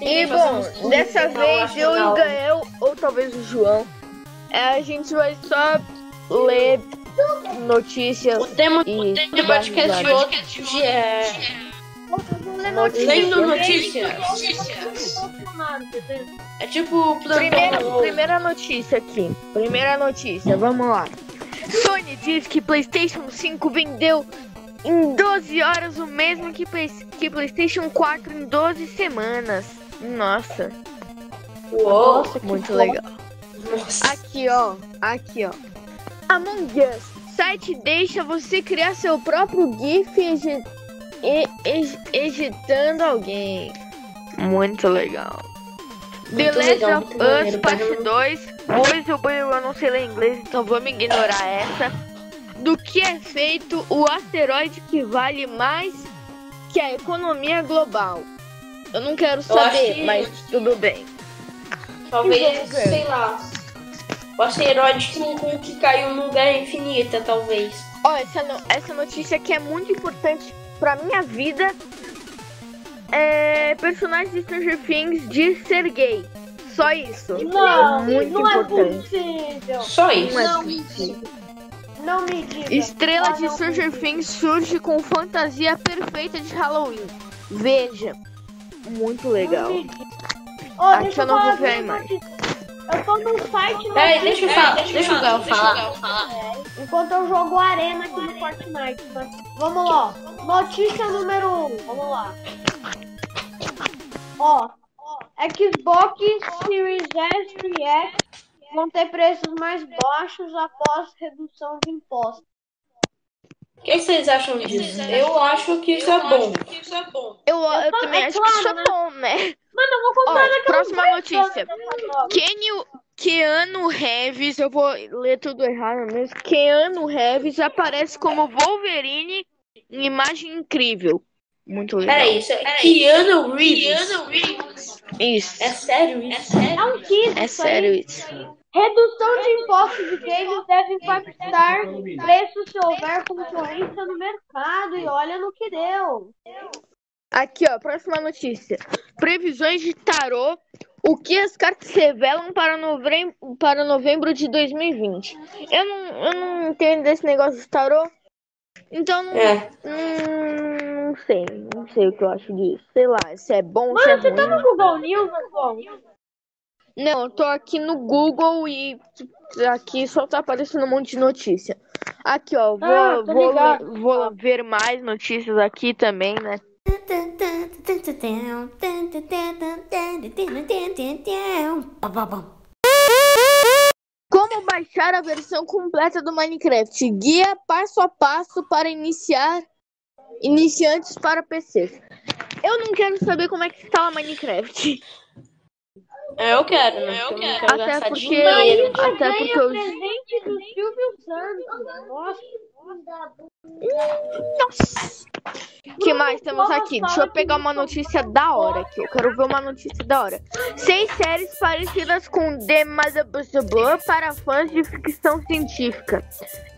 E bom, dessa vez eu e o Gael, ou talvez o João, é, a gente vai só ler notícias O tema, e o tema do podcast de hoje é. Lendo notícias. É tipo Primeira, primeira notícia aqui. Primeira notícia, vamos lá. Sony diz que PlayStation 5 vendeu em 12 horas o mesmo que, que PlayStation 4 em 12 semanas. Nossa, Uou. muito legal. Nossa. Aqui, ó. Aqui, ó. Among Us. Site deixa você criar seu próprio GIF e- editando alguém. Muito legal. The Muito Last legal, of Us maneiro, Parte pode- 2. Pois eu, eu não sei ler inglês, então vamos ignorar essa. Do que é feito o asteroide que vale mais que a economia global? Eu não quero saber, que- mas tudo bem. Talvez, sei lá. O asteroide que, que caiu no lugar infinita, talvez. Ó, essa, no- essa notícia aqui é muito importante pra minha vida. É, personagem de Stranger Things diz ser gay. Só isso. Não, é muito não é importante. possível. Só isso. Não é Não, possível. Não me diga. Estrela Ah, de Stranger Things surge com fantasia perfeita de Halloween. Veja. Muito não legal. me diga. Ô, Aqui deixa eu não vou falar ver a imagem. Eu tô no site Peraí, deixa eu falar. Deixa o Gal falar. enquanto eu jogo Arena aqui no Fortnite. tá? Vamos lá. Notícia número 1. Um. Vamos lá. Ó. Xbox Series S e X vão ter preços mais baixos após redução de impostos. O que vocês acham disso? Eu acho que isso é bom. Eu, eu também é acho que isso é né? bom, né? Mano, eu vou comprar naquela próxima notícia. Keanu, Keanu Reeves, eu vou ler tudo errado mesmo. Keanu Reeves aparece como Wolverine em imagem incrível. Muito legal. Peraí, isso é Keanu Reeves. Isso. É sério isso? É um kit. É isso aí. sério isso. Redução de impostos de games deve impactar preços se houver concorrência no mercado. E olha no que deu. Aqui, ó, próxima notícia. Previsões de tarô. O que as cartas revelam para novembro, para novembro de 2020? Eu não, eu não entendo desse negócio de tarô. Então não, É. hum, não sei. Não sei o que eu acho disso. Sei lá, se é bom, se é Mano, você tá ruim. no Google News, Google? Não, eu tô aqui no Google e aqui só tá aparecendo um monte de notícia. Aqui, ó, vou, Ah, vou, vou ver mais notícias aqui também, né? Como baixar a versão completa do Minecraft? Guia passo a passo para iniciar iniciantes para PCs. Eu não quero saber como é que instala Minecraft. É, eu quero, né? Eu Até quero gastar porque- dinheiro. Até porque eu- presente do Silvio Santos. Nossa. Nossa! O que mais temos aqui? Deixa eu pegar uma notícia da hora aqui. Eu quero ver uma notícia da hora. Seis séries parecidas com The Motherboard para fãs de ficção científica.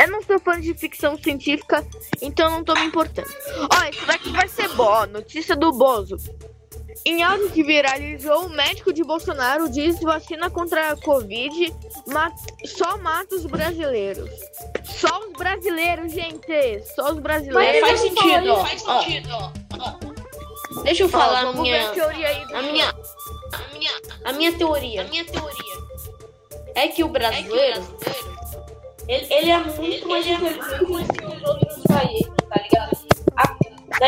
Eu não sou fã de ficção científica, então não tô me importando. Ó, isso daqui vai ser bom. ó, Notícia do Bozo. Em áudio que viralizou, o médico de Bolsonaro diz que vacina contra a Covid ma- só mata os brasileiros. Só os brasileiros, gente. Só os É, brasileiros. faz Ele não falou sentido, ó. Deixa eu Ó, falar a minha, a teoria aí. do- a minha, a minha, a minha teoria. É que o brasileiro, ele, ele é muito mais inteligente A-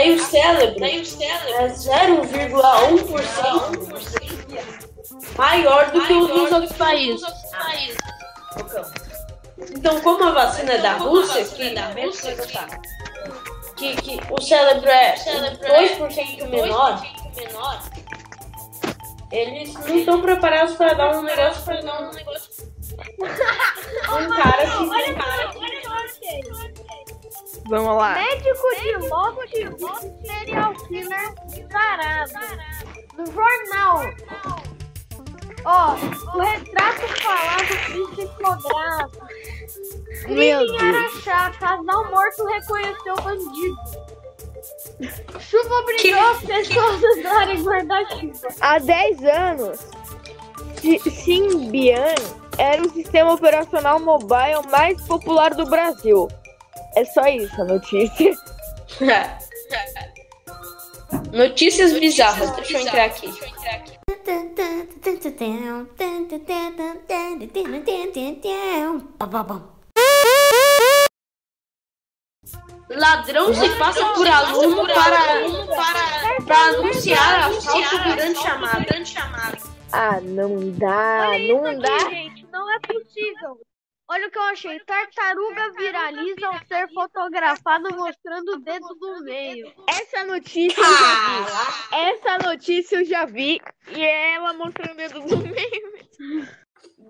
daí o cérebro, é 0,1% maior do que o dos outros países. Então, como a vacina é da Rússia, que, que, que o cérebro é 2% menor, eles não estão preparados para dar um negócio para dar um negócio. Um cara que. Vamos lá. Médico de Loft serial killer descarado. No jornal. Ó, o retrato falado psicográfico. Meu Crime em. Araxá, casal morto reconheceu bandido. Chuva obrigou as pessoas a usarem guarda-chuva. Há 10 anos, Sy- Symbian era o sistema operacional mobile mais popular do Brasil. É só isso a notícia. Notícias bizarras. Deixa eu entrar aqui. Ladrão se passa por aluno para, anunciar assalto durante chamada. Ah, não dá, não dá. gente. Não é possível. Olha o que eu achei. Tartaruga viraliza ao ser fotografada mostrando o dedo do meio. Essa notícia eu já vi. Essa notícia eu já vi. E é ela mostrando o dedo do meio.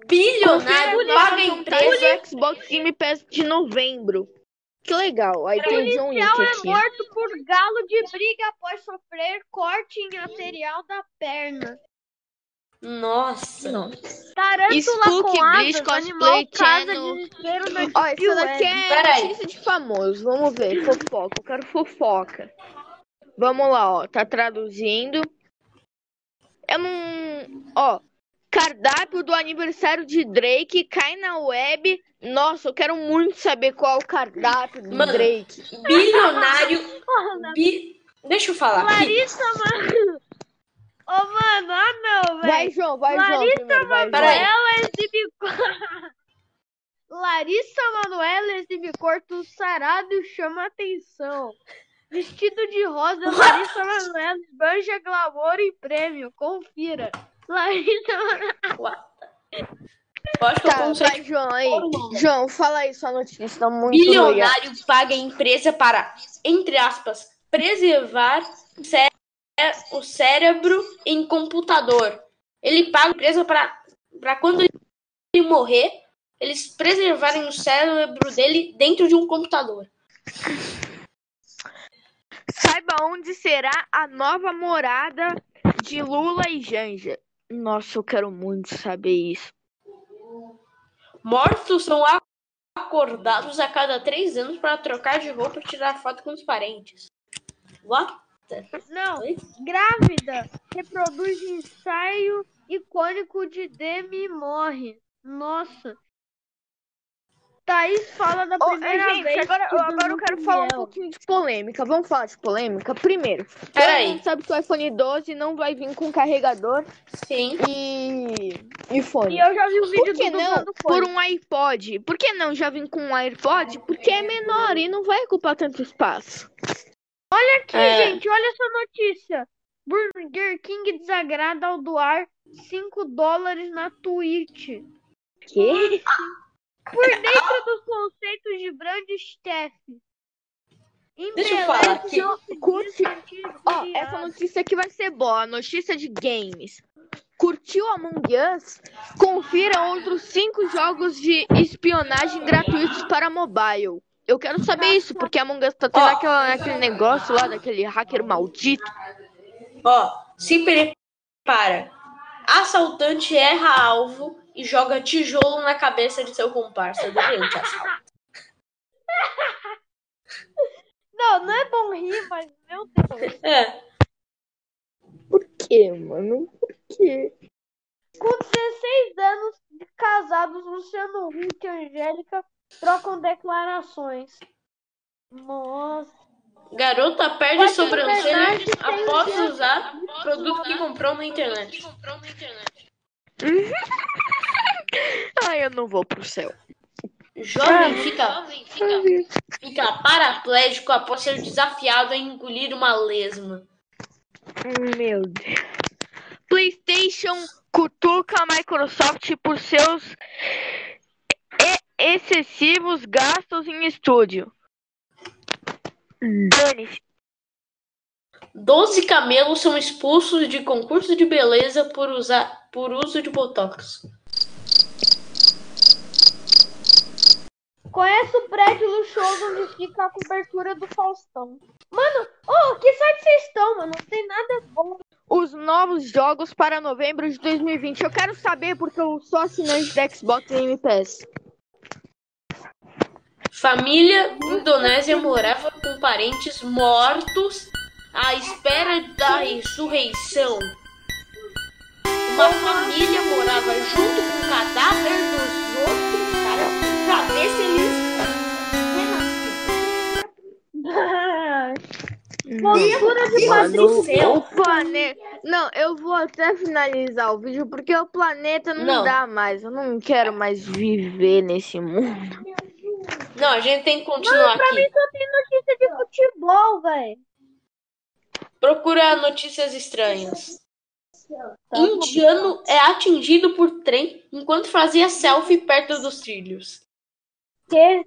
Bilionário paga empresa. do Xbox Game Pass de novembro. Que legal. Aí tem o John Wick é aqui. morto por galo de briga após sofrer corte em arterial da perna. Nossa. Tarântula Spook com Bleach asas, Cosplay animal causa Channel. Ó, Deep essa daqui é Peraí. notícia de famoso. Vamos ver. Fofoca. Eu quero fofoca. Vamos lá, ó. Tá traduzindo. Eu não. Ó. Cardápio do aniversário de Drake cai na web. Nossa, eu quero muito saber qual é o cardápio do Mano. Drake. Bilionário. Bi... Deixa eu falar. Larissa, mano. Ô, mano, ah não, Vai, velho. João, vai, João. Larissa Primeiro, vai. João. Manuela exibe... Larissa Manoela exibe corpo sarado e chama atenção. Vestido de rosa, Larissa Manoela esbanja glamour e prêmio. Confira. Larissa Manoela... Eu acho que eu Tá, consigo. vai, João, aí. João, fala aí sua notícia. Tá muito legal. Bilionário paga a empresa para, entre aspas, preservar o cé- o cérebro em computador. Ele paga a empresa para, quando ele morrer, eles preservarem o cérebro dele dentro de um computador. Saiba onde será a nova morada de Lula e Janja. Nossa, eu quero muito saber isso. Mortos são acordados a cada três anos para trocar de roupa e tirar foto com os parentes. What? Não, Oi? grávida. Reproduz ensaio icônico de Demi e morre. Nossa. Thaís fala da primeira gente, vez. agora, que agora eu quero com falar um pouquinho de polêmica. Vamos falar de polêmica? Primeiro, todo Peraí. mundo sabe que o iPhone 12 não vai vir com carregador Sim. e, e fone. E eu já vi o vídeo Por que do não por um iPod? Por que não já vim com um AirPod? Porque é menor e não vai ocupar tanto espaço. Aqui, É. gente, olha essa notícia. Burger King desagrada ao doar 5 dólares na Twitch. Que? Por dentro dos conceitos de brand Steph. Deixa eu falar aqui. Curte. Ó, essa notícia aqui vai ser boa. Notícia de games. Curtiu Among Us? Confira outros cinco jogos de espionagem gratuitos para mobile. Eu quero saber isso, porque Among Us tá tendo Ó. aquela, aquele negócio lá, daquele hacker maldito. Ó, se prepara. Assaltante erra alvo e joga tijolo na cabeça de seu comparsa durante assalto. Não, não é bom rir, mas meu Deus. É. Por quê, mano? Por quê? Com 16 anos de casados, Luciano Huck e Angélica trocam declarações. Nossa. Garota perde Pode sobrancelha internet, após um usar produto que comprou na internet. Ai, eu não vou pro céu. Jovem fica, fica paraplégico após ser desafiado a engolir uma lesma. Meu Deus. PlayStation cutuca a Microsoft por seus excessivos gastos em estúdio. Dane-se. Doze camelos são expulsos de concurso de beleza por, usar, por uso de botox. Conhece o prédio luxuoso onde fica a cobertura do Faustão. Mano, oh, que site vocês estão, mano? Não tem nada bom. Os novos jogos para novembro de 2020. Eu quero saber porque eu sou assinante da Xbox Game Pass. Família indonésia morava com parentes mortos à espera da ressurreição. Uma família morava junto com o cadáver dos outros caras pra ver se eles Postura de. Não, eu vou até finalizar o vídeo porque o planeta não, Não. dá mais. Eu não quero mais viver nesse mundo. Não, a gente tem que continuar Pra mim aqui. só tem notícia de futebol, velho. Procura notícias estranhas. Indiano é atingido por trem enquanto fazia selfie perto dos trilhos. Que?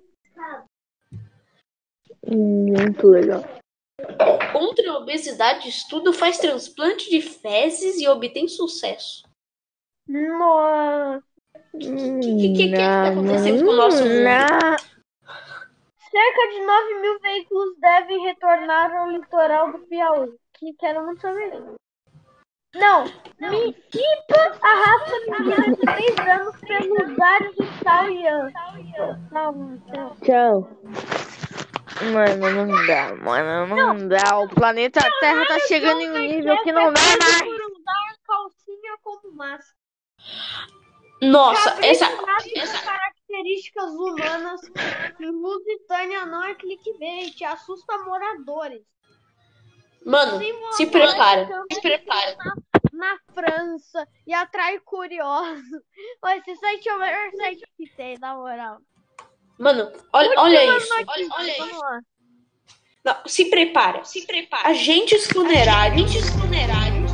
Muito legal. Contra a obesidade, estudo faz transplante de fezes e obtém sucesso. Nossa. que- que- que que tá acontecendo com o nosso mundo? Não. Cerca de 9 mil veículos devem retornar ao litoral do Piauí. Que quero muito saber. Não, Miquipa arrasta menina de 3 anos pelos ares do Taiwan. Tchau. Mano, não dá, mano, não dá. O planeta Terra tá chegando em um nível que não dá mais. Por usar calcinha como máscara. Nossa, Cabrito essa. Características humanas. Lusitânia não é clickbait, assusta moradores. Mano, se prepara. Se prepara. na França e atrai curiosos. Olha, esse site é o melhor site que tem, na moral. Mano, olha, olha isso. Olha, olha Vamos isso. lá. Não, se prepara. Se prepara. Agentes funerários. funerários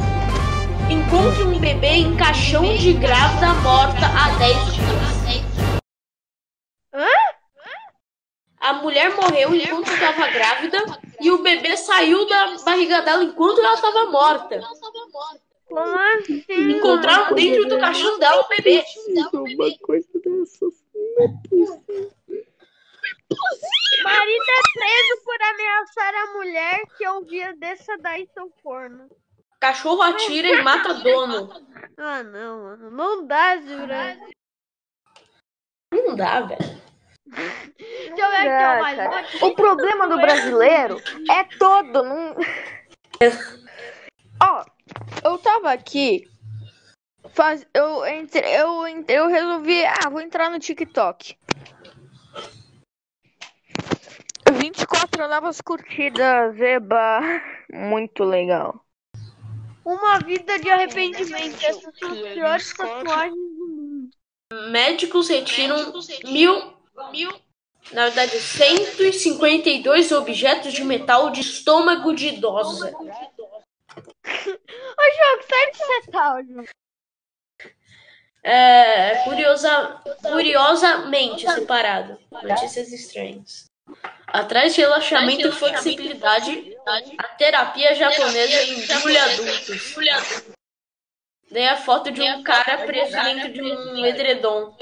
encontram um bebê em caixão de grávida morta há 10 dias. A mulher morreu enquanto estava grávida e o bebê saiu da barriga dela enquanto ela estava morta. Assim? Encontraram dentro do caixão dela o bebê. Uma coisa dessas. Marido é preso por ameaçar a mulher que ouvia desça daí seu forno. Cachorro atira e mata dono. Ah, não, mano. Não dá, Zura. Não dá, velho. Deixa eu ver aqui, Dá, ó, mais cara. notícia. O problema do brasileiro é todo. Não... Ó, eu tava aqui. Faz... Eu, entre... eu, eu resolvi. Ah, vou entrar no TikTok. 24 novas curtidas, eba. Muito legal. Uma vida de arrependimento. Essas são as piores tatuagens do mundo. Médicos retiram mil, mil, na verdade, 152 objetos de metal de estômago de idosa. Ô, jogo, sai de jogo. É, curiosa, curiosamente separado. Notícias estranhas. Atrás de relaxamento e flexibilidade, a terapia japonesa engule adultos. Daí a foto de um cara preso dentro de um edredom.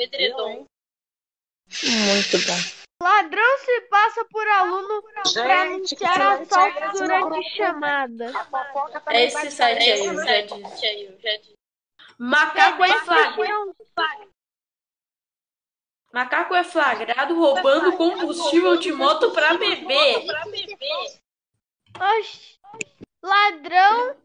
Muito bom. Ladrão se passa por aluno pra anunciar assalto durante chamada. É esse site aí, eu já disse. Macaco é flagrado. Macaco é flagrado roubando combustível de moto pra bebê. Oxi. Ladrão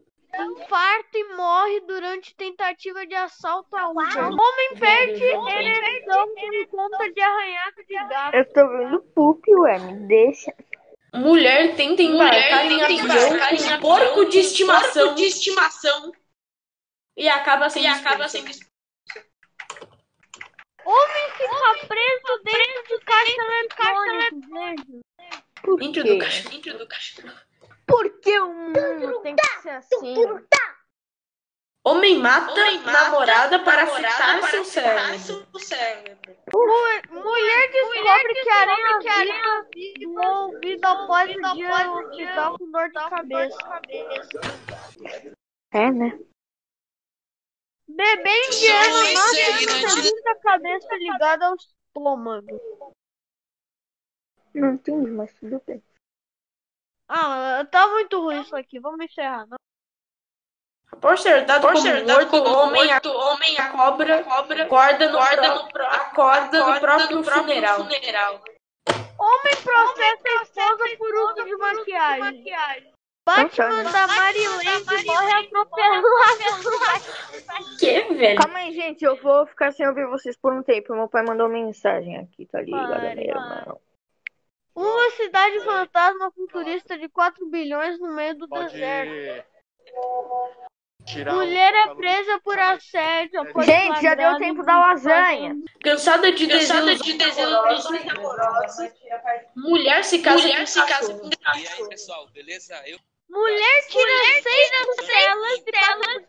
infarta e morre durante tentativa de assalto a Uber. Homem perde ereção por conta de arranhado de gato. Eu tô vendo poop, ué, me deixa. Mulher tenta embarcar em avião com porco de estimação. E acaba sendo expulsa. Homem fica preso dentro de caixa eletrônico. Veja. Por Dentro do caixa. Dentro do caixa. Por que que ser assim? Homem mata namorada para fritar seu cérebro. Mu- Mulher descobre que a aranha viva no ouvido após o dia no hospital com dor de cabeça. É, né? Bebê indiano nasce com a segunda cabeça ligada ao estômago. Não entendi, mas tudo bem. Ah, tá muito ruim isso aqui. Vamos encerrar. Não? Após ser dado como morto, homem, a cobra, acorda no, pró- acorda no próprio funeral. Homem processa a esposa por uso de maquiagem. Batman Então, da Marilene morre atropelado. Que, velho? Calma aí, gente. Eu vou ficar sem ouvir vocês por um tempo. Meu pai mandou mensagem aqui, tá ligado, meu irmão? Uma cidade fantasma futurista de 4 bilhões no meio do deserto. tirar o Mulher é calor. presa por assédio. após Gente, já deu flagrado tempo em da lasanha. Cansada de Cansada de amorosos. amorosos. Mulher se casa Mulher se casa com E aí, pessoal, beleza? Eu Mulher tira seis costelas e passa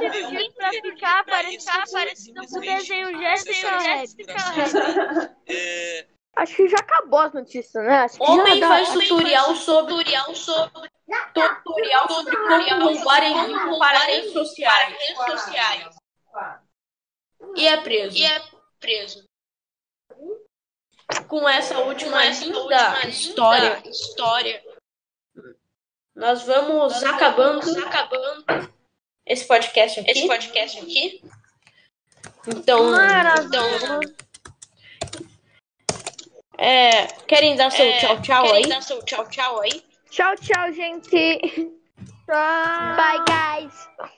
15 dias pra ficar parecida com o desenho Jéssica Rabbit. é, Acho que já acabou as notícias, né? Acho que Homem já faz tutorial sobre tutorial sobre tutorial sobre como roubar em rico para redes sociais. redes sociais E é preso. e é preso. Com essa última Com essa linda última história, linda história, nós vamos acabando acabando esse podcast aqui. esse podcast aqui. Então, Maravilhoso. É, querem dar seu É, tchau tchau Querem aí? dar seu tchau tchau aí? Tchau, tchau, gente. Tchau. Bye, guys.